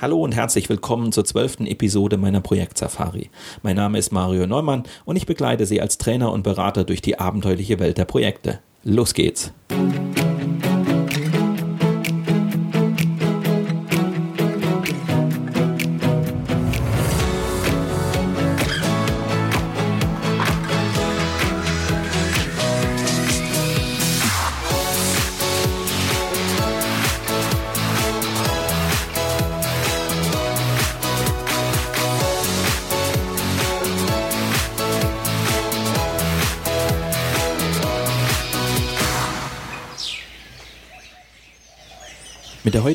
Hallo und herzlich willkommen zur zwölften Episode meiner Projekt Safari. Mein Name ist Mario Neumann und ich begleite Sie als Trainer und Berater durch die abenteuerliche Welt der Projekte. Los geht's! Mit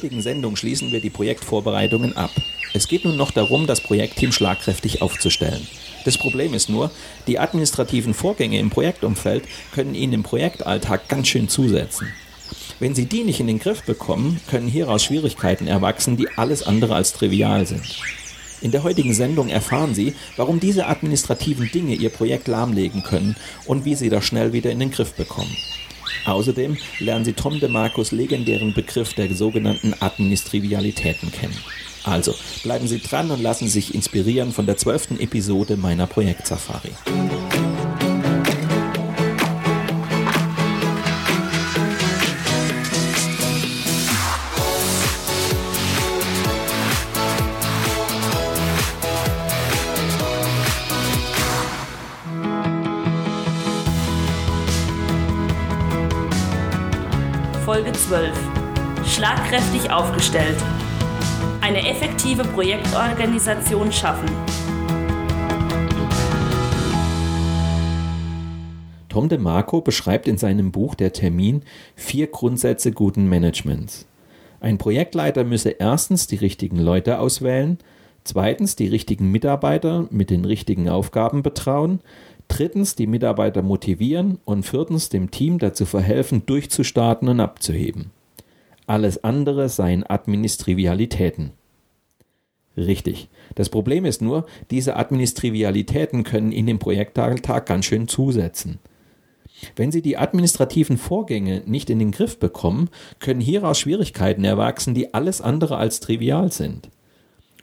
heutigen Sendung schließen wir die Projektvorbereitungen ab. Es geht nun noch darum, das Projektteam schlagkräftig aufzustellen. Das Problem ist nur, die administrativen Vorgänge im Projektumfeld können Ihnen im Projektalltag ganz schön zusetzen. Wenn Sie die nicht in den Griff bekommen, können hieraus Schwierigkeiten erwachsen, die alles andere als trivial sind. In der heutigen Sendung erfahren Sie, warum diese administrativen Dinge Ihr Projekt lahmlegen können und wie Sie das schnell wieder in den Griff bekommen. Außerdem lernen Sie Tom DeMarcos legendären Begriff der sogenannten Administrivialitäten kennen. Also bleiben Sie dran und lassen sich inspirieren von der zwölften Episode meiner Projekt 12. Schlagkräftig aufgestellt. Eine effektive Projektorganisation schaffen. Tom DeMarco beschreibt in seinem Buch Der Termin vier Grundsätze guten Managements. Ein Projektleiter müsse erstens die richtigen Leute auswählen, zweitens die richtigen Mitarbeiter mit den richtigen Aufgaben betrauen, drittens die Mitarbeiter motivieren und viertens dem Team dazu verhelfen, durchzustarten und abzuheben. Alles andere seien Administrivialitäten. Richtig. Das Problem ist nur, diese Administrivialitäten können in den Projektalltag ganz schön zusetzen. Wenn Sie die administrativen Vorgänge nicht in den Griff bekommen, können hieraus Schwierigkeiten erwachsen, die alles andere als trivial sind.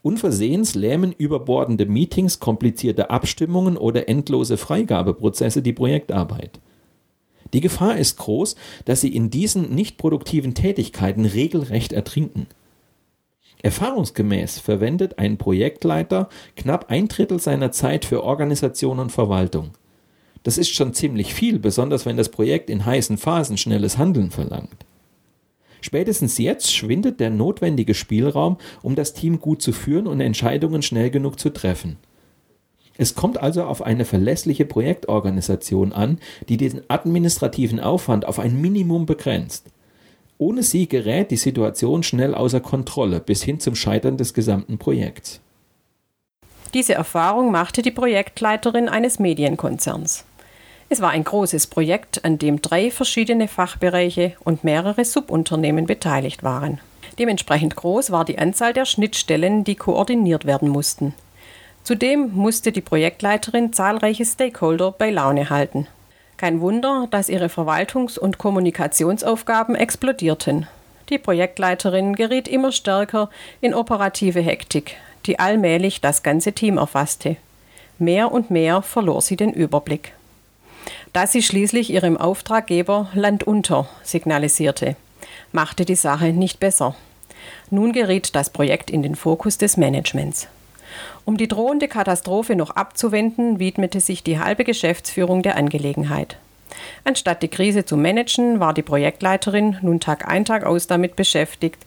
Unversehens lähmen überbordende Meetings, komplizierte Abstimmungen oder endlose Freigabeprozesse die Projektarbeit. Die Gefahr ist groß, dass sie in diesen nicht produktiven Tätigkeiten regelrecht ertrinken. Erfahrungsgemäß verwendet ein Projektleiter knapp ein Drittel seiner Zeit für Organisation und Verwaltung. Das ist schon ziemlich viel, besonders wenn das Projekt in heißen Phasen schnelles Handeln verlangt. Spätestens jetzt schwindet der notwendige Spielraum, um das Team gut zu führen und Entscheidungen schnell genug zu treffen. Es kommt also auf eine verlässliche Projektorganisation an, die den administrativen Aufwand auf ein Minimum begrenzt. Ohne sie gerät die Situation schnell außer Kontrolle bis hin zum Scheitern des gesamten Projekts. Diese Erfahrung machte die Projektleiterin eines Medienkonzerns. Es war ein großes Projekt, an dem drei verschiedene Fachbereiche und mehrere Subunternehmen beteiligt waren. Dementsprechend groß war die Anzahl der Schnittstellen, die koordiniert werden mussten. Zudem musste die Projektleiterin zahlreiche Stakeholder bei Laune halten. Kein Wunder, dass ihre Verwaltungs- und Kommunikationsaufgaben explodierten. Die Projektleiterin geriet immer stärker in operative Hektik, die allmählich das ganze Team erfasste. Mehr und mehr verlor sie den Überblick dass sie schließlich ihrem Auftraggeber Land unter signalisierte, machte die Sache nicht besser. Nun geriet das Projekt in den Fokus des Managements. Um die drohende Katastrophe noch abzuwenden, widmete sich die halbe Geschäftsführung der Angelegenheit. Anstatt die Krise zu managen, war die Projektleiterin nun Tag ein, Tag aus damit beschäftigt,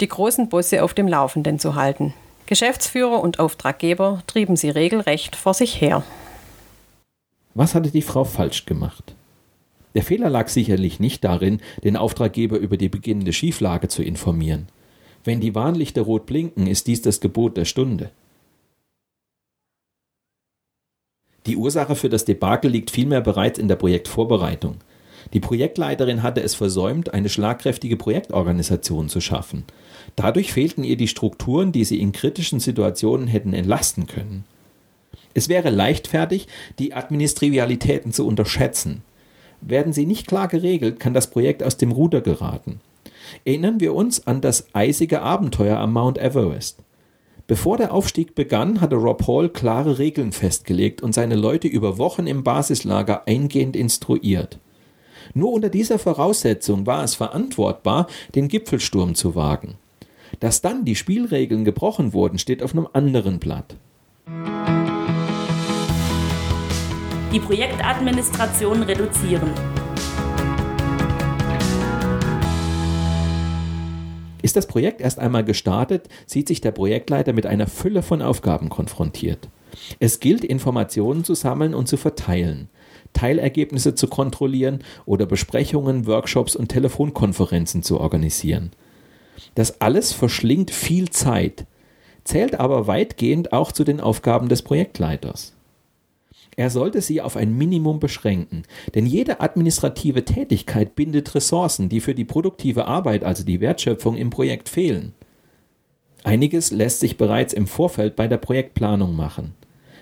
die großen Bosse auf dem Laufenden zu halten. Geschäftsführer und Auftraggeber trieben sie regelrecht vor sich her. Was hatte die Frau falsch gemacht? Der Fehler lag sicherlich nicht darin, den Auftraggeber über die beginnende Schieflage zu informieren. Wenn die Warnlichter rot blinken, ist dies das Gebot der Stunde. Die Ursache für das Debakel liegt vielmehr bereits in der Projektvorbereitung. Die Projektleiterin hatte es versäumt, eine schlagkräftige Projektorganisation zu schaffen. Dadurch fehlten ihr die Strukturen, die sie in kritischen Situationen hätten entlasten können. Es wäre leichtfertig, die Administrivialitäten zu unterschätzen. Werden sie nicht klar geregelt, kann das Projekt aus dem Ruder geraten. Erinnern wir uns an das eisige Abenteuer am Mount Everest. Bevor der Aufstieg begann, hatte Rob Hall klare Regeln festgelegt und seine Leute über Wochen im Basislager eingehend instruiert. Nur unter dieser Voraussetzung war es verantwortbar, den Gipfelsturm zu wagen. Dass dann die Spielregeln gebrochen wurden, steht auf einem anderen Blatt. Die Projektadministration reduzieren. Ist das Projekt erst einmal gestartet, sieht sich der Projektleiter mit einer Fülle von Aufgaben konfrontiert. Es gilt, Informationen zu sammeln und zu verteilen, Teilergebnisse zu kontrollieren oder Besprechungen, Workshops und Telefonkonferenzen zu organisieren. Das alles verschlingt viel Zeit, zählt aber weitgehend auch zu den Aufgaben des Projektleiters. Er sollte sie auf ein Minimum beschränken, denn jede administrative Tätigkeit bindet Ressourcen, die für die produktive Arbeit, also die Wertschöpfung im Projekt fehlen. Einiges lässt sich bereits im Vorfeld bei der Projektplanung machen.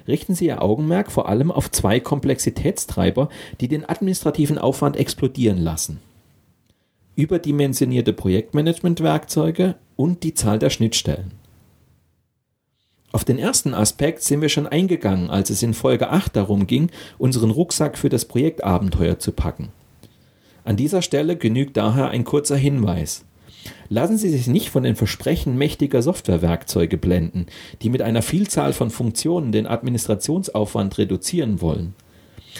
Richten Sie Ihr Augenmerk vor allem auf zwei Komplexitätstreiber, die den administrativen Aufwand explodieren lassen. Überdimensionierte Projektmanagementwerkzeuge und die Zahl der Schnittstellen. Auf den ersten Aspekt sind wir schon eingegangen, als es in Folge 8 darum ging, unseren Rucksack für das Projektabenteuer zu packen. An dieser Stelle genügt daher ein kurzer Hinweis. Lassen Sie sich nicht von den Versprechen mächtiger Softwarewerkzeuge blenden, die mit einer Vielzahl von Funktionen den Administrationsaufwand reduzieren wollen.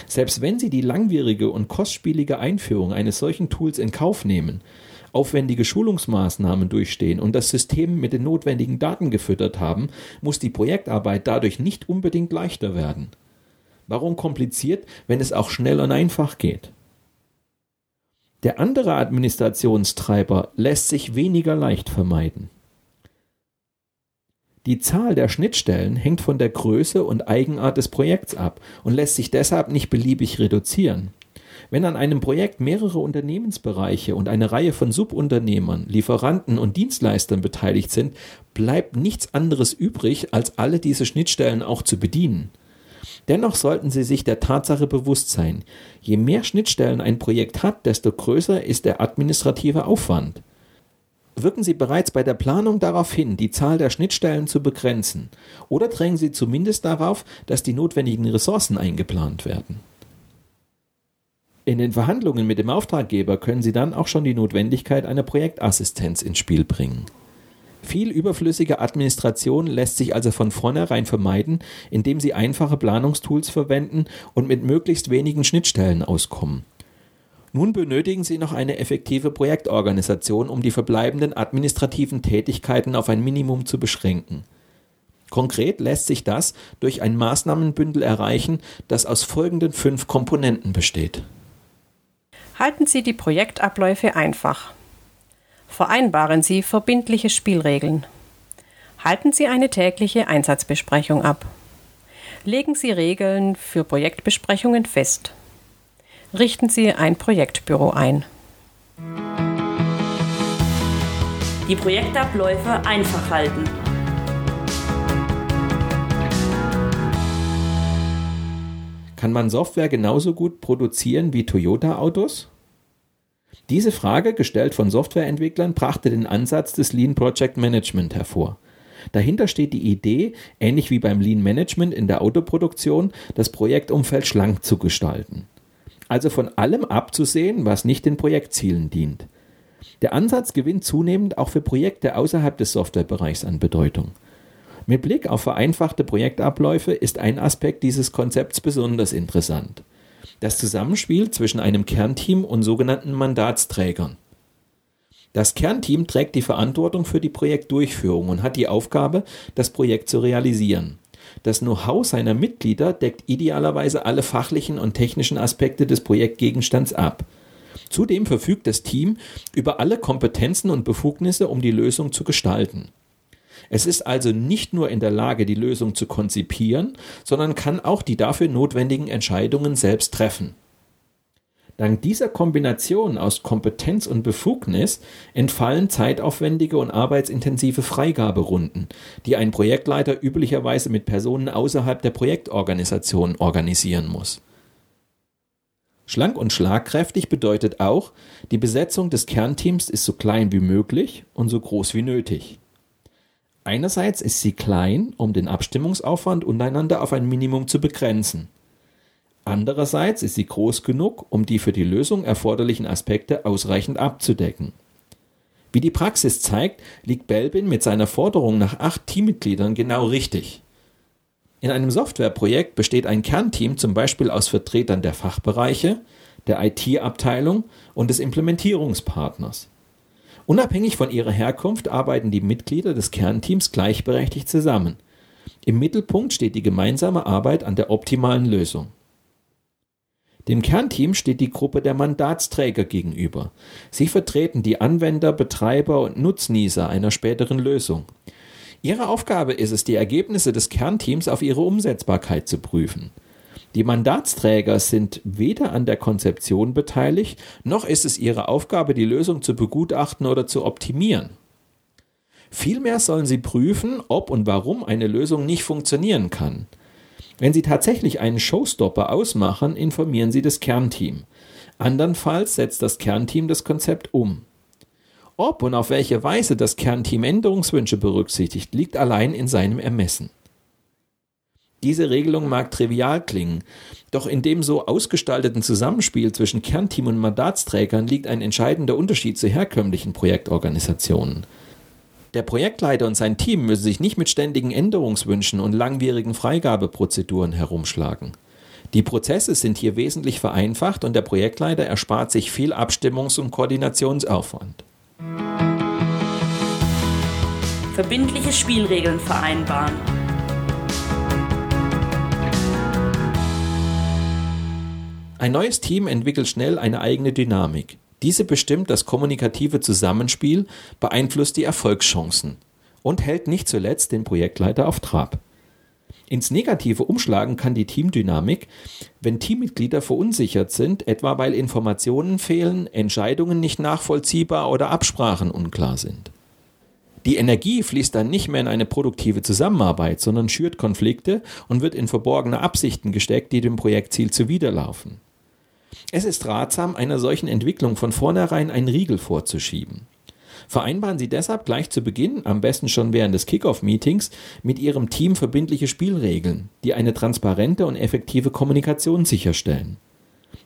Selbst wenn Sie die langwierige und kostspielige Einführung eines solchen Tools in Kauf nehmen, aufwendige Schulungsmaßnahmen durchstehen und das System mit den notwendigen Daten gefüttert haben, muss die Projektarbeit dadurch nicht unbedingt leichter werden. Warum kompliziert, wenn es auch schnell und einfach geht? Der andere Administrationstreiber lässt sich weniger leicht vermeiden. Die Zahl der Schnittstellen hängt von der Größe und Eigenart des Projekts ab und lässt sich deshalb nicht beliebig reduzieren. Wenn an einem Projekt mehrere Unternehmensbereiche und eine Reihe von Subunternehmern, Lieferanten und Dienstleistern beteiligt sind, bleibt nichts anderes übrig, als alle diese Schnittstellen auch zu bedienen. Dennoch sollten Sie sich der Tatsache bewusst sein, je mehr Schnittstellen ein Projekt hat, desto größer ist der administrative Aufwand. Wirken Sie bereits bei der Planung darauf hin, die Zahl der Schnittstellen zu begrenzen, oder drängen Sie zumindest darauf, dass die notwendigen Ressourcen eingeplant werden. In den Verhandlungen mit dem Auftraggeber können Sie dann auch schon die Notwendigkeit einer Projektassistenz ins Spiel bringen. Viel überflüssige Administration lässt sich also von vornherein vermeiden, indem Sie einfache Planungstools verwenden und mit möglichst wenigen Schnittstellen auskommen. Nun benötigen Sie noch eine effektive Projektorganisation, um die verbleibenden administrativen Tätigkeiten auf ein Minimum zu beschränken. Konkret lässt sich das durch ein Maßnahmenbündel erreichen, das aus folgenden fünf Komponenten besteht. Halten Sie die Projektabläufe einfach. Vereinbaren Sie verbindliche Spielregeln. Halten Sie eine tägliche Einsatzbesprechung ab. Legen Sie Regeln für Projektbesprechungen fest. Richten Sie ein Projektbüro ein. Die Projektabläufe einfach halten. Kann man Software genauso gut produzieren wie Toyota-Autos? Diese Frage, gestellt von Softwareentwicklern, brachte den Ansatz des Lean Project Management hervor. Dahinter steht die Idee, ähnlich wie beim Lean Management in der Autoproduktion, das Projektumfeld schlank zu gestalten. Also von allem abzusehen, was nicht den Projektzielen dient. Der Ansatz gewinnt zunehmend auch für Projekte außerhalb des Softwarebereichs an Bedeutung. Mit Blick auf vereinfachte Projektabläufe ist ein Aspekt dieses Konzepts besonders interessant. Das Zusammenspiel zwischen einem Kernteam und sogenannten Mandatsträgern. Das Kernteam trägt die Verantwortung für die Projektdurchführung und hat die Aufgabe, das Projekt zu realisieren. Das Know-how seiner Mitglieder deckt idealerweise alle fachlichen und technischen Aspekte des Projektgegenstands ab. Zudem verfügt das Team über alle Kompetenzen und Befugnisse, um die Lösung zu gestalten. Es ist also nicht nur in der Lage, die Lösung zu konzipieren, sondern kann auch die dafür notwendigen Entscheidungen selbst treffen. Dank dieser Kombination aus Kompetenz und Befugnis entfallen zeitaufwendige und arbeitsintensive Freigaberunden, die ein Projektleiter üblicherweise mit Personen außerhalb der Projektorganisation organisieren muss. Schlank und schlagkräftig bedeutet auch, die Besetzung des Kernteams ist so klein wie möglich und so groß wie nötig. Einerseits ist sie klein, um den Abstimmungsaufwand untereinander auf ein Minimum zu begrenzen. Andererseits ist sie groß genug, um die für die Lösung erforderlichen Aspekte ausreichend abzudecken. Wie die Praxis zeigt, liegt Belbin mit seiner Forderung nach acht Teammitgliedern genau richtig. In einem Softwareprojekt besteht ein Kernteam zum Beispiel aus Vertretern der Fachbereiche, der IT-Abteilung und des Implementierungspartners. Unabhängig von ihrer Herkunft arbeiten die Mitglieder des Kernteams gleichberechtigt zusammen. Im Mittelpunkt steht die gemeinsame Arbeit an der optimalen Lösung. Dem Kernteam steht die Gruppe der Mandatsträger gegenüber. Sie vertreten die Anwender, Betreiber und Nutznießer einer späteren Lösung. Ihre Aufgabe ist es, die Ergebnisse des Kernteams auf ihre Umsetzbarkeit zu prüfen. Die Mandatsträger sind weder an der Konzeption beteiligt, noch ist es ihre Aufgabe, die Lösung zu begutachten oder zu optimieren. Vielmehr sollen sie prüfen, ob und warum eine Lösung nicht funktionieren kann. Wenn Sie tatsächlich einen Showstopper ausmachen, informieren Sie das Kernteam. Andernfalls setzt das Kernteam das Konzept um. Ob und auf welche Weise das Kernteam Änderungswünsche berücksichtigt, liegt allein in seinem Ermessen. Diese Regelung mag trivial klingen, doch in dem so ausgestalteten Zusammenspiel zwischen Kernteam und Mandatsträgern liegt ein entscheidender Unterschied zu herkömmlichen Projektorganisationen. Der Projektleiter und sein Team müssen sich nicht mit ständigen Änderungswünschen und langwierigen Freigabeprozeduren herumschlagen. Die Prozesse sind hier wesentlich vereinfacht und der Projektleiter erspart sich viel Abstimmungs- und Koordinationsaufwand. Verbindliche Spielregeln vereinbaren. Ein neues Team entwickelt schnell eine eigene Dynamik. Diese bestimmt das kommunikative Zusammenspiel, beeinflusst die Erfolgschancen und hält nicht zuletzt den Projektleiter auf Trab. Ins Negative umschlagen kann die Teamdynamik, wenn Teammitglieder verunsichert sind, etwa weil Informationen fehlen, Entscheidungen nicht nachvollziehbar oder Absprachen unklar sind. Die Energie fließt dann nicht mehr in eine produktive Zusammenarbeit, sondern schürt Konflikte und wird in verborgene Absichten gesteckt, die dem Projektziel zuwiderlaufen. Es ist ratsam, einer solchen Entwicklung von vornherein einen Riegel vorzuschieben. Vereinbaren Sie deshalb gleich zu Beginn, am besten schon während des Kickoff-Meetings, mit Ihrem Team verbindliche Spielregeln, die eine transparente und effektive Kommunikation sicherstellen.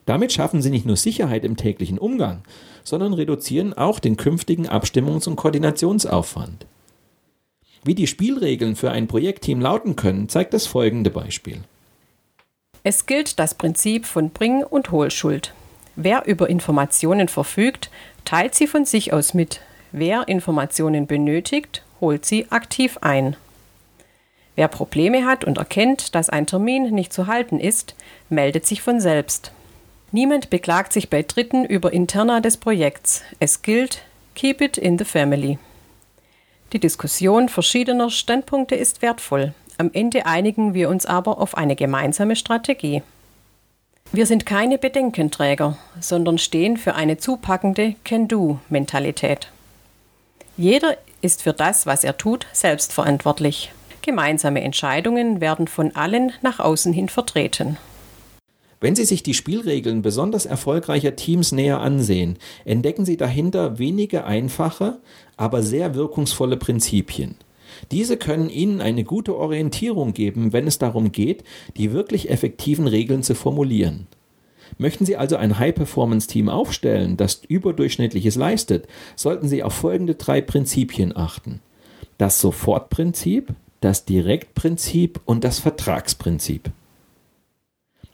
Damit schaffen Sie nicht nur Sicherheit im täglichen Umgang, sondern reduzieren auch den künftigen Abstimmungs- und Koordinationsaufwand. Wie die Spielregeln für ein Projektteam lauten können, zeigt das folgende Beispiel. Es gilt das Prinzip von Bring- und Hohlschuld. Wer über Informationen verfügt, teilt sie von sich aus mit, Wer Informationen benötigt, holt sie aktiv ein. Wer Probleme hat und erkennt, dass ein Termin nicht zu halten ist, meldet sich von selbst. Niemand beklagt sich bei Dritten über Interna des Projekts. Es gilt, keep it in the family. Die Diskussion verschiedener Standpunkte ist wertvoll. Am Ende einigen wir uns aber auf eine gemeinsame Strategie. Wir sind keine Bedenkenträger, sondern stehen für eine zupackende Can-Do-Mentalität. Jeder ist für das, was er tut, selbstverantwortlich. Gemeinsame Entscheidungen werden von allen nach außen hin vertreten. Wenn Sie sich die Spielregeln besonders erfolgreicher Teams näher ansehen, entdecken Sie dahinter wenige einfache, aber sehr wirkungsvolle Prinzipien. Diese können Ihnen eine gute Orientierung geben, wenn es darum geht, die wirklich effektiven Regeln zu formulieren. Möchten Sie also ein High-Performance-Team aufstellen, das überdurchschnittliches leistet, sollten Sie auf folgende drei Prinzipien achten. Das Sofortprinzip, das Direktprinzip und das Vertragsprinzip.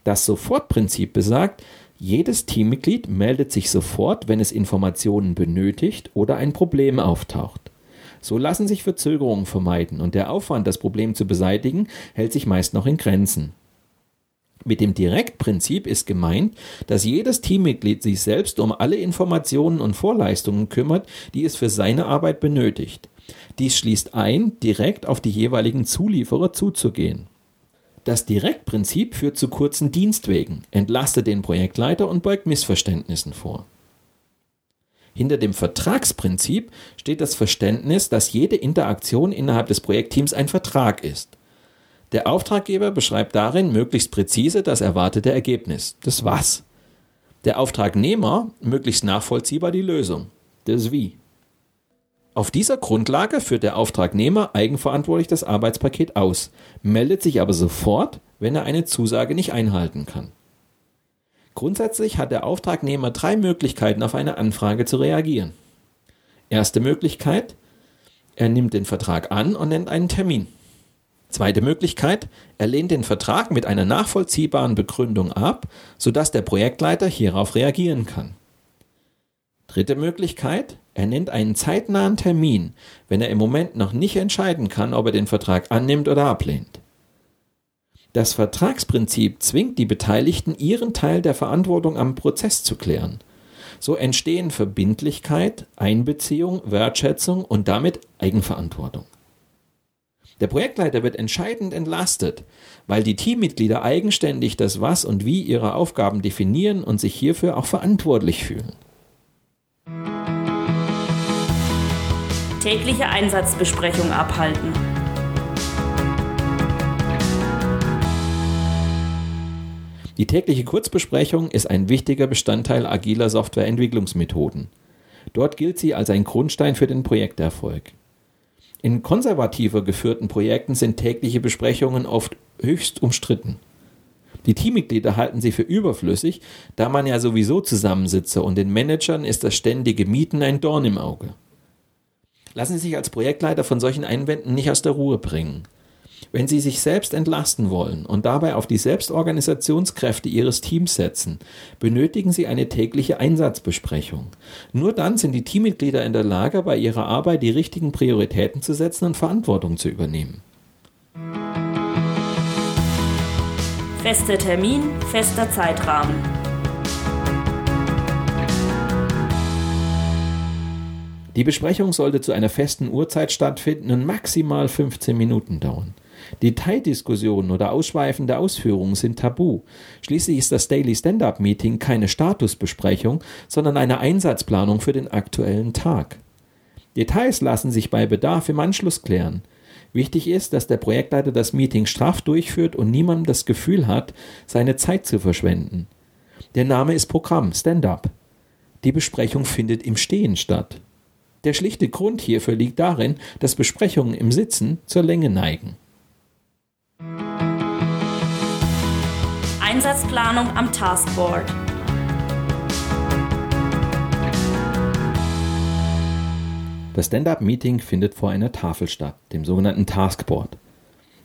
Das Sofortprinzip besagt, jedes Teammitglied meldet sich sofort, wenn es Informationen benötigt oder ein Problem auftaucht. So lassen sich Verzögerungen vermeiden und der Aufwand, das Problem zu beseitigen, hält sich meist noch in Grenzen. Mit dem Direktprinzip ist gemeint, dass jedes Teammitglied sich selbst um alle Informationen und Vorleistungen kümmert, die es für seine Arbeit benötigt. Dies schließt ein, direkt auf die jeweiligen Zulieferer zuzugehen. Das Direktprinzip führt zu kurzen Dienstwegen, entlastet den Projektleiter und beugt Missverständnissen vor. Hinter dem Vertragsprinzip steht das Verständnis, dass jede Interaktion innerhalb des Projektteams ein Vertrag ist. Der Auftraggeber beschreibt darin möglichst präzise das erwartete Ergebnis. Das Was. Der Auftragnehmer möglichst nachvollziehbar die Lösung. Das Wie. Auf dieser Grundlage führt der Auftragnehmer eigenverantwortlich das Arbeitspaket aus, meldet sich aber sofort, wenn er eine Zusage nicht einhalten kann. Grundsätzlich hat der Auftragnehmer drei Möglichkeiten, auf eine Anfrage zu reagieren. Erste Möglichkeit, er nimmt den Vertrag an und nennt einen Termin. Zweite Möglichkeit, er lehnt den Vertrag mit einer nachvollziehbaren Begründung ab, sodass der Projektleiter hierauf reagieren kann. Dritte Möglichkeit, er nennt einen zeitnahen Termin, wenn er im Moment noch nicht entscheiden kann, ob er den Vertrag annimmt oder ablehnt. Das Vertragsprinzip zwingt die Beteiligten, ihren Teil der Verantwortung am Prozess zu klären. So entstehen Verbindlichkeit, Einbeziehung, Wertschätzung und damit Eigenverantwortung. Der Projektleiter wird entscheidend entlastet, weil die Teammitglieder eigenständig das Was und Wie ihrer Aufgaben definieren und sich hierfür auch verantwortlich fühlen. Tägliche Einsatzbesprechung abhalten. Die tägliche Kurzbesprechung ist ein wichtiger Bestandteil agiler Softwareentwicklungsmethoden. Dort gilt sie als ein Grundstein für den Projekterfolg. In konservativer geführten Projekten sind tägliche Besprechungen oft höchst umstritten. Die Teammitglieder halten sie für überflüssig, da man ja sowieso zusammensitze und den Managern ist das ständige Mieten ein Dorn im Auge. Lassen Sie sich als Projektleiter von solchen Einwänden nicht aus der Ruhe bringen. Wenn Sie sich selbst entlasten wollen und dabei auf die Selbstorganisationskräfte Ihres Teams setzen, benötigen Sie eine tägliche Einsatzbesprechung. Nur dann sind die Teammitglieder in der Lage, bei ihrer Arbeit die richtigen Prioritäten zu setzen und Verantwortung zu übernehmen. Fester Termin, fester Zeitrahmen. Die Besprechung sollte zu einer festen Uhrzeit stattfinden und maximal 15 Minuten dauern. Detaildiskussionen oder ausschweifende Ausführungen sind tabu. Schließlich ist das Daily Stand-up Meeting keine Statusbesprechung, sondern eine Einsatzplanung für den aktuellen Tag. Details lassen sich bei Bedarf im Anschluss klären. Wichtig ist, dass der Projektleiter das Meeting straff durchführt und niemandem das Gefühl hat, seine Zeit zu verschwenden. Der Name ist Programm, Stand-up. Die Besprechung findet im Stehen statt. Der schlichte Grund hierfür liegt darin, dass Besprechungen im Sitzen zur Länge neigen. Einsatzplanung am Taskboard. Das Stand-up-Meeting findet vor einer Tafel statt, dem sogenannten Taskboard.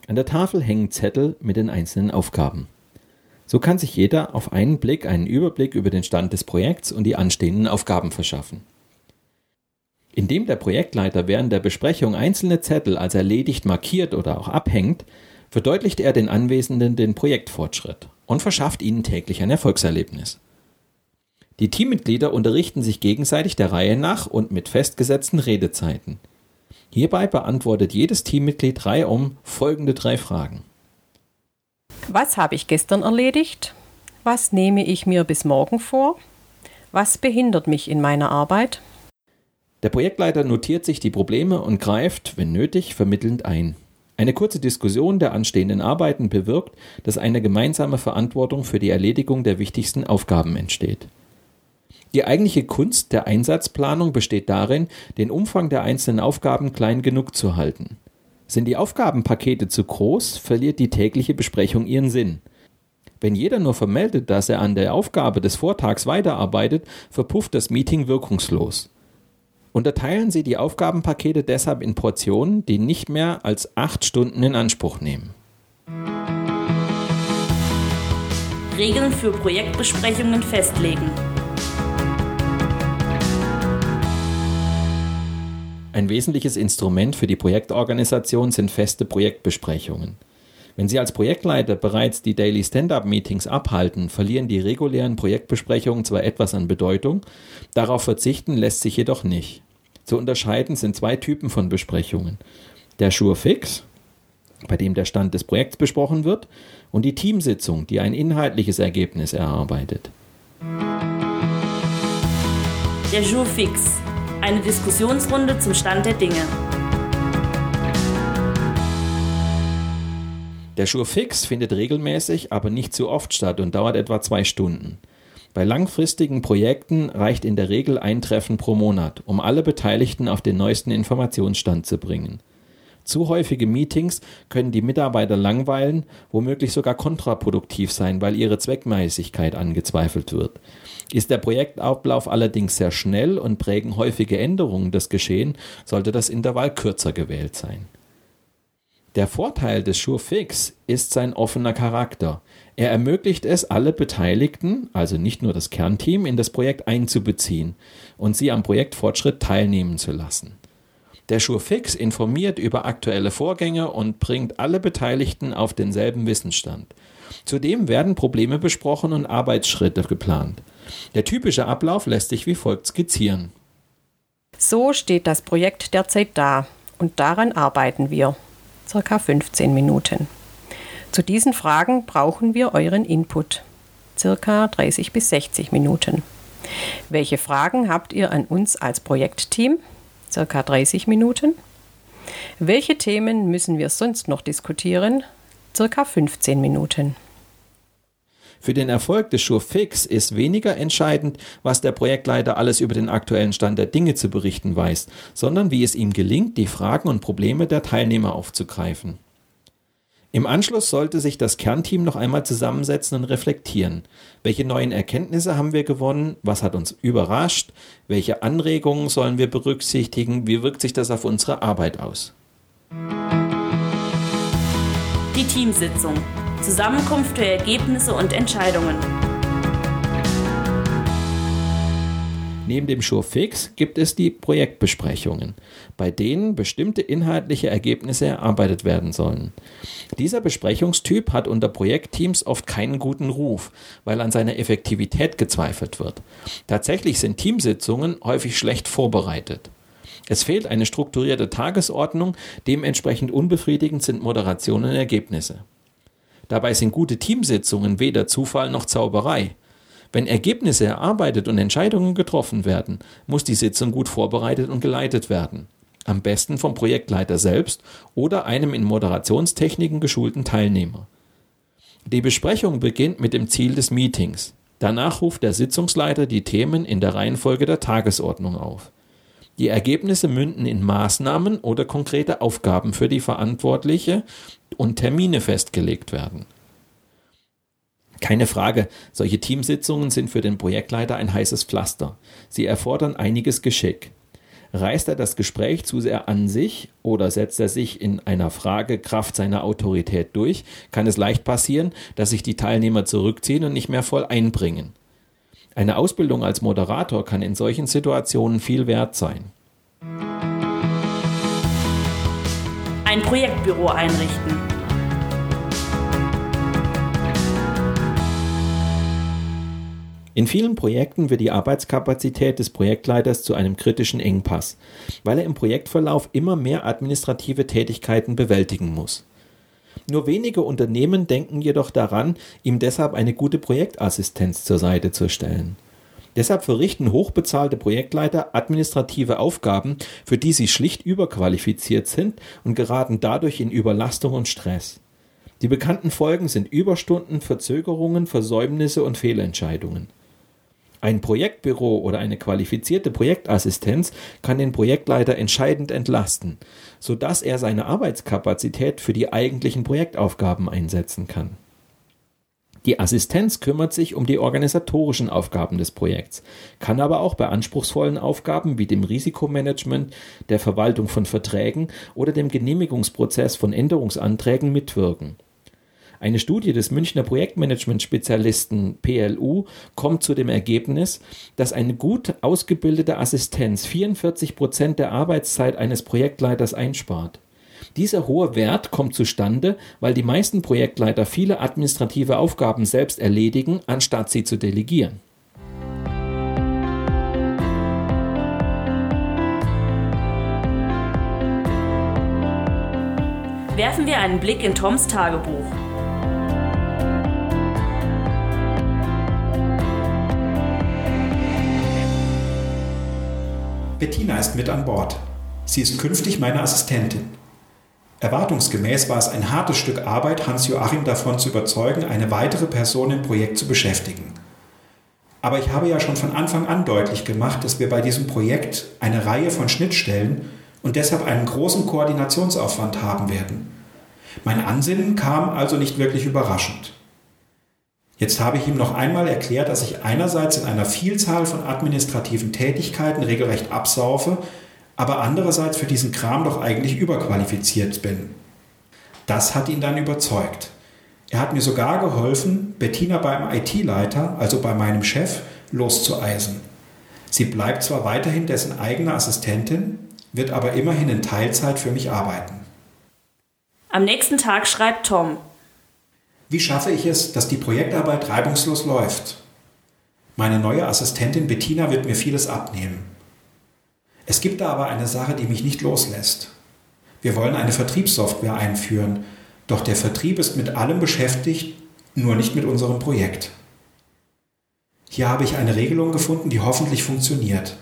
An der Tafel hängen Zettel mit den einzelnen Aufgaben. So kann sich jeder auf einen Blick einen Überblick über den Stand des Projekts und die anstehenden Aufgaben verschaffen. Indem der Projektleiter während der Besprechung einzelne Zettel als erledigt markiert oder auch abhängt, verdeutlicht er den Anwesenden den Projektfortschritt und verschafft ihnen täglich ein Erfolgserlebnis. Die Teammitglieder unterrichten sich gegenseitig der Reihe nach und mit festgesetzten Redezeiten. Hierbei beantwortet jedes Teammitglied reihum folgende drei Fragen. Was habe ich gestern erledigt? Was nehme ich mir bis morgen vor? Was behindert mich in meiner Arbeit? Der Projektleiter notiert sich die Probleme und greift, wenn nötig, vermittelnd ein. Eine kurze Diskussion der anstehenden Arbeiten bewirkt, dass eine gemeinsame Verantwortung für die Erledigung der wichtigsten Aufgaben entsteht. Die eigentliche Kunst der Einsatzplanung besteht darin, den Umfang der einzelnen Aufgaben klein genug zu halten. Sind die Aufgabenpakete zu groß, verliert die tägliche Besprechung ihren Sinn. Wenn jeder nur vermeldet, dass er an der Aufgabe des Vortags weiterarbeitet, verpufft das Meeting wirkungslos. Unterteilen Sie die Aufgabenpakete deshalb in Portionen, die nicht mehr als acht Stunden in Anspruch nehmen. Regeln für Projektbesprechungen festlegen. Ein wesentliches Instrument für die Projektorganisation sind feste Projektbesprechungen. Wenn Sie als Projektleiter bereits die Daily Stand-up-Meetings abhalten, verlieren die regulären Projektbesprechungen zwar etwas an Bedeutung, darauf verzichten lässt sich jedoch nicht. Zu unterscheiden sind zwei Typen von Besprechungen. Der Sure Fix, bei dem der Stand des Projekts besprochen wird, und die Teamsitzung, die ein inhaltliches Ergebnis erarbeitet. Der Jour Fix, eine Diskussionsrunde zum Stand der Dinge. Der Jour Fix findet regelmäßig, aber nicht zu oft statt und dauert etwa zwei Stunden. Bei langfristigen Projekten reicht in der Regel ein Treffen pro Monat, um alle Beteiligten auf den neuesten Informationsstand zu bringen. Zu häufige Meetings können die Mitarbeiter langweilen, womöglich sogar kontraproduktiv sein, weil ihre Zweckmäßigkeit angezweifelt wird. Ist der Projektablauf allerdings sehr schnell und prägen häufige Änderungen das Geschehen, sollte das Intervall kürzer gewählt sein. Der Vorteil des SureFix ist sein offener Charakter. Er ermöglicht es, alle Beteiligten, also nicht nur das Kernteam, in das Projekt einzubeziehen und sie am Projektfortschritt teilnehmen zu lassen. Der SureFix informiert über aktuelle Vorgänge und bringt alle Beteiligten auf denselben Wissensstand. Zudem werden Probleme besprochen und Arbeitsschritte geplant. Der typische Ablauf lässt sich wie folgt skizzieren. So steht das Projekt derzeit da und daran arbeiten wir. Circa 15 Minuten. Zu diesen Fragen brauchen wir euren Input. Circa 30 bis 60 Minuten. Welche Fragen habt ihr an uns als Projektteam? circa 30 Minuten. Welche Themen müssen wir sonst noch diskutieren? Circa 15 Minuten. Für den Erfolg des SureFix ist weniger entscheidend, was der Projektleiter alles über den aktuellen Stand der Dinge zu berichten weiß, sondern wie es ihm gelingt, die Fragen und Probleme der Teilnehmer aufzugreifen. Im Anschluss sollte sich das Kernteam noch einmal zusammensetzen und reflektieren. Welche neuen Erkenntnisse haben wir gewonnen? Was hat uns überrascht? Welche Anregungen sollen wir berücksichtigen? Wie wirkt sich das auf unsere Arbeit aus? Die Teamsitzung. Zusammenkunft für Ergebnisse und Entscheidungen. Neben dem Surefix gibt es die Projektbesprechungen, bei denen bestimmte inhaltliche Ergebnisse erarbeitet werden sollen. Dieser Besprechungstyp hat unter Projektteams oft keinen guten Ruf, weil an seiner Effektivität gezweifelt wird. Tatsächlich sind Teamsitzungen häufig schlecht vorbereitet. Es fehlt eine strukturierte Tagesordnung, dementsprechend unbefriedigend sind Moderationen und Ergebnisse. Dabei sind gute Teamsitzungen weder Zufall noch Zauberei. Wenn Ergebnisse erarbeitet und Entscheidungen getroffen werden, muss die Sitzung gut vorbereitet und geleitet werden. Am besten vom Projektleiter selbst oder einem in Moderationstechniken geschulten Teilnehmer. Die Besprechung beginnt mit dem Ziel des Meetings. Danach ruft der Sitzungsleiter die Themen in der Reihenfolge der Tagesordnung auf. Die Ergebnisse münden in Maßnahmen oder konkrete Aufgaben für die Verantwortliche und Termine festgelegt werden. Keine Frage, solche Teamsitzungen sind für den Projektleiter ein heißes Pflaster. Sie erfordern einiges Geschick. Reißt er das Gespräch zu sehr an sich oder setzt er sich in einer Frage Kraft seiner Autorität durch, kann es leicht passieren, dass sich die Teilnehmer zurückziehen und nicht mehr voll einbringen. Eine Ausbildung als Moderator kann in solchen Situationen viel wert sein. Ein Projektbüro einrichten. In vielen Projekten wird die Arbeitskapazität des Projektleiters zu einem kritischen Engpass, weil er im Projektverlauf immer mehr administrative Tätigkeiten bewältigen muss. Nur wenige Unternehmen denken jedoch daran, ihm deshalb eine gute Projektassistenz zur Seite zu stellen. Deshalb verrichten hochbezahlte Projektleiter administrative Aufgaben, für die sie schlicht überqualifiziert sind und geraten dadurch in Überlastung und Stress. Die bekannten Folgen sind Überstunden, Verzögerungen, Versäumnisse und Fehlentscheidungen. Ein Projektbüro oder eine qualifizierte Projektassistenz kann den Projektleiter entscheidend entlasten, sodass er seine Arbeitskapazität für die eigentlichen Projektaufgaben einsetzen kann. Die Assistenz kümmert sich um die organisatorischen Aufgaben des Projekts, kann aber auch bei anspruchsvollen Aufgaben wie dem Risikomanagement, der Verwaltung von Verträgen oder dem Genehmigungsprozess von Änderungsanträgen mitwirken. Eine Studie des Münchner Projektmanagement-Spezialisten PLU kommt zu dem Ergebnis, dass eine gut ausgebildete Assistenz 44 Prozent der Arbeitszeit eines Projektleiters einspart. Dieser hohe Wert kommt zustande, weil die meisten Projektleiter viele administrative Aufgaben selbst erledigen, anstatt sie zu delegieren. Werfen wir einen Blick in Toms Tagebuch. Bettina ist mit an Bord. Sie ist künftig meine Assistentin. Erwartungsgemäß war es ein hartes Stück Arbeit, Hans-Joachim davon zu überzeugen, eine weitere Person im Projekt zu beschäftigen. Aber ich habe ja schon von Anfang an deutlich gemacht, dass wir bei diesem Projekt eine Reihe von Schnittstellen und deshalb einen großen Koordinationsaufwand haben werden. Mein Ansinnen kam also nicht wirklich überraschend. Jetzt habe ich ihm noch einmal erklärt, dass ich einerseits in einer Vielzahl von administrativen Tätigkeiten regelrecht absaufe, aber andererseits für diesen Kram doch eigentlich überqualifiziert bin. Das hat ihn dann überzeugt. Er hat mir sogar geholfen, Bettina beim IT-Leiter, also bei meinem Chef, loszueisen. Sie bleibt zwar weiterhin dessen eigene Assistentin, wird aber immerhin in Teilzeit für mich arbeiten. Am nächsten Tag schreibt Tom, wie schaffe ich es, dass die Projektarbeit reibungslos läuft? Meine neue Assistentin Bettina wird mir vieles abnehmen. Es gibt da aber eine Sache, die mich nicht loslässt. Wir wollen eine Vertriebssoftware einführen, doch der Vertrieb ist mit allem beschäftigt, nur nicht mit unserem Projekt. Hier habe ich eine Regelung gefunden, die hoffentlich funktioniert.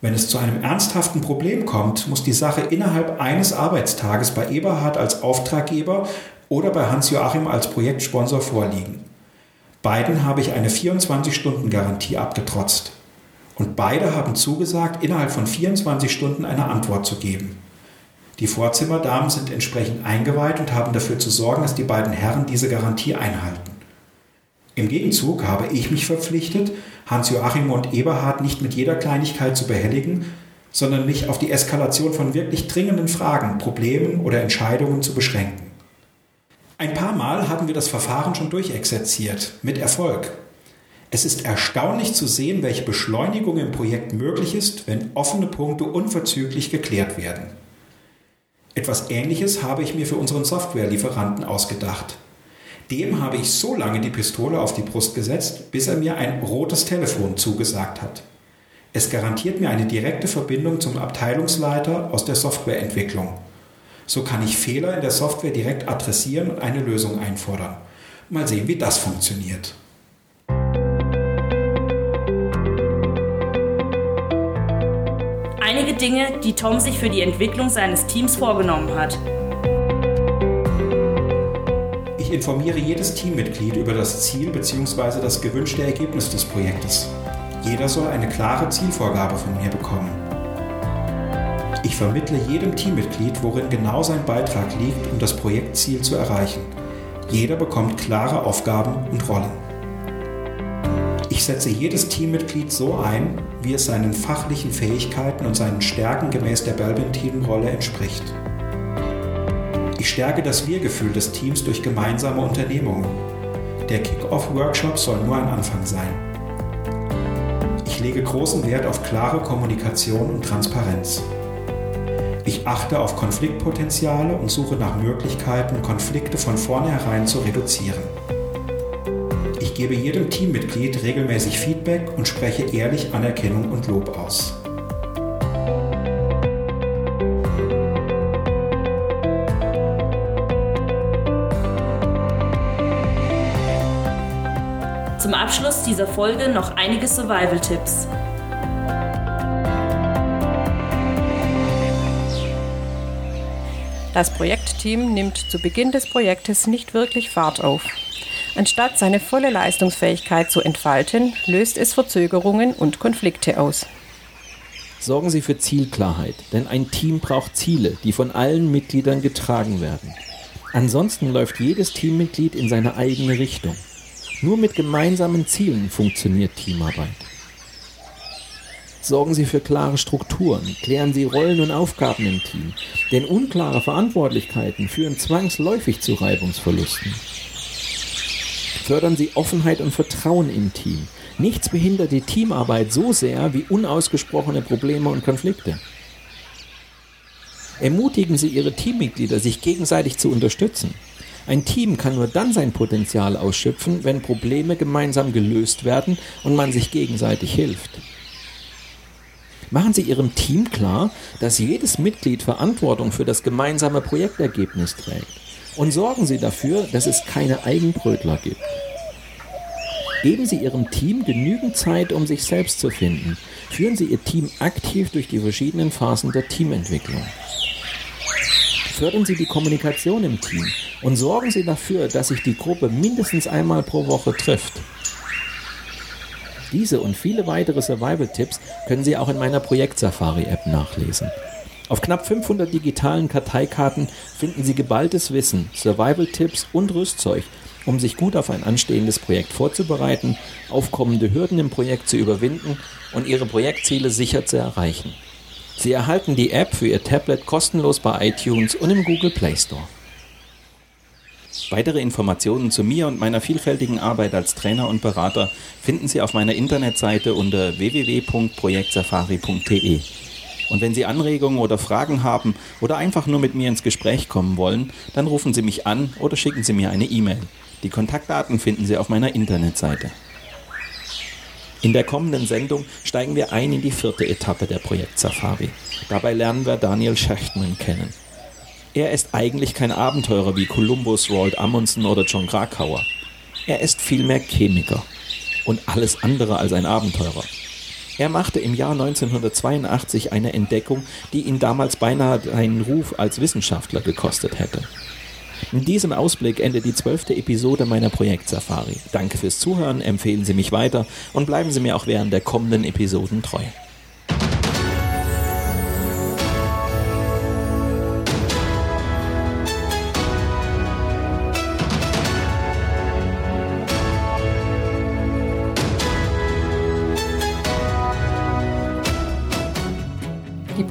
Wenn es zu einem ernsthaften Problem kommt, muss die Sache innerhalb eines Arbeitstages bei Eberhard als Auftraggeber oder bei Hans-Joachim als Projektsponsor vorliegen. Beiden habe ich eine 24-Stunden-Garantie abgetrotzt. Und beide haben zugesagt, innerhalb von 24 Stunden eine Antwort zu geben. Die Vorzimmerdamen sind entsprechend eingeweiht und haben dafür zu sorgen, dass die beiden Herren diese Garantie einhalten. Im Gegenzug habe ich mich verpflichtet, Hans-Joachim und Eberhard nicht mit jeder Kleinigkeit zu behelligen, sondern mich auf die Eskalation von wirklich dringenden Fragen, Problemen oder Entscheidungen zu beschränken. Ein paar Mal haben wir das Verfahren schon durchexerziert, mit Erfolg. Es ist erstaunlich zu sehen, welche Beschleunigung im Projekt möglich ist, wenn offene Punkte unverzüglich geklärt werden. Etwas Ähnliches habe ich mir für unseren Softwarelieferanten ausgedacht. Dem habe ich so lange die Pistole auf die Brust gesetzt, bis er mir ein rotes Telefon zugesagt hat. Es garantiert mir eine direkte Verbindung zum Abteilungsleiter aus der Softwareentwicklung. So kann ich Fehler in der Software direkt adressieren und eine Lösung einfordern. Mal sehen, wie das funktioniert. Einige Dinge, die Tom sich für die Entwicklung seines Teams vorgenommen hat. Ich informiere jedes Teammitglied über das Ziel bzw. das gewünschte Ergebnis des Projektes. Jeder soll eine klare Zielvorgabe von mir bekommen. Ich vermittle jedem Teammitglied, worin genau sein Beitrag liegt, um das Projektziel zu erreichen. Jeder bekommt klare Aufgaben und Rollen. Ich setze jedes Teammitglied so ein, wie es seinen fachlichen Fähigkeiten und seinen Stärken gemäß der Belbin-Teamrolle entspricht. Ich stärke das Wir-Gefühl des Teams durch gemeinsame Unternehmungen. Der Kick-Off-Workshop soll nur ein Anfang sein. Ich lege großen Wert auf klare Kommunikation und Transparenz. Ich achte auf Konfliktpotenziale und suche nach Möglichkeiten, Konflikte von vornherein zu reduzieren. Ich gebe jedem Teammitglied regelmäßig Feedback und spreche ehrlich Anerkennung und Lob aus. Zum Abschluss dieser Folge noch einige Survival-Tipps. Das Projektteam nimmt zu Beginn des Projektes nicht wirklich Fahrt auf. Anstatt seine volle Leistungsfähigkeit zu entfalten, löst es Verzögerungen und Konflikte aus. Sorgen Sie für Zielklarheit, denn ein Team braucht Ziele, die von allen Mitgliedern getragen werden. Ansonsten läuft jedes Teammitglied in seine eigene Richtung. Nur mit gemeinsamen Zielen funktioniert Teamarbeit. Sorgen Sie für klare Strukturen, klären Sie Rollen und Aufgaben im Team, denn unklare Verantwortlichkeiten führen zwangsläufig zu Reibungsverlusten. Fördern Sie Offenheit und Vertrauen im Team. Nichts behindert die Teamarbeit so sehr wie unausgesprochene Probleme und Konflikte. Ermutigen Sie Ihre Teammitglieder, sich gegenseitig zu unterstützen. Ein Team kann nur dann sein Potenzial ausschöpfen, wenn Probleme gemeinsam gelöst werden und man sich gegenseitig hilft. Machen Sie Ihrem Team klar, dass jedes Mitglied Verantwortung für das gemeinsame Projektergebnis trägt. Und sorgen Sie dafür, dass es keine Eigenbrötler gibt. Geben Sie Ihrem Team genügend Zeit, um sich selbst zu finden. Führen Sie Ihr Team aktiv durch die verschiedenen Phasen der Teamentwicklung. Fördern Sie die Kommunikation im Team und sorgen Sie dafür, dass sich die Gruppe mindestens einmal pro Woche trifft. Diese und viele weitere Survival-Tipps können Sie auch in meiner Projekt-Safari-App nachlesen. Auf knapp 500 digitalen Karteikarten finden Sie geballtes Wissen, Survival-Tipps und Rüstzeug, um sich gut auf ein anstehendes Projekt vorzubereiten, aufkommende Hürden im Projekt zu überwinden und Ihre Projektziele sicher zu erreichen. Sie erhalten die App für Ihr Tablet kostenlos bei iTunes und im Google Play Store. Weitere Informationen zu mir und meiner vielfältigen Arbeit als Trainer und Berater finden Sie auf meiner Internetseite unter www.projektsafari.de. Und wenn Sie Anregungen oder Fragen haben oder einfach nur mit mir ins Gespräch kommen wollen, dann rufen Sie mich an oder schicken Sie mir eine E-Mail. Die Kontaktdaten finden Sie auf meiner Internetseite. In der kommenden Sendung steigen wir ein in die vierte Etappe der Projekt Safari. Dabei lernen wir Daniel Schechtman kennen. Er ist eigentlich kein Abenteurer wie Columbus, Roald Amundsen oder John Krakauer. Er ist vielmehr Chemiker und alles andere als ein Abenteurer. Er machte im Jahr 1982 eine Entdeckung, die ihn damals beinahe einen Ruf als Wissenschaftler gekostet hätte. In diesem Ausblick endet die zwölfte Episode meiner Projekt Safari. Danke fürs Zuhören, empfehlen Sie mich weiter und bleiben Sie mir auch während der kommenden Episoden treu.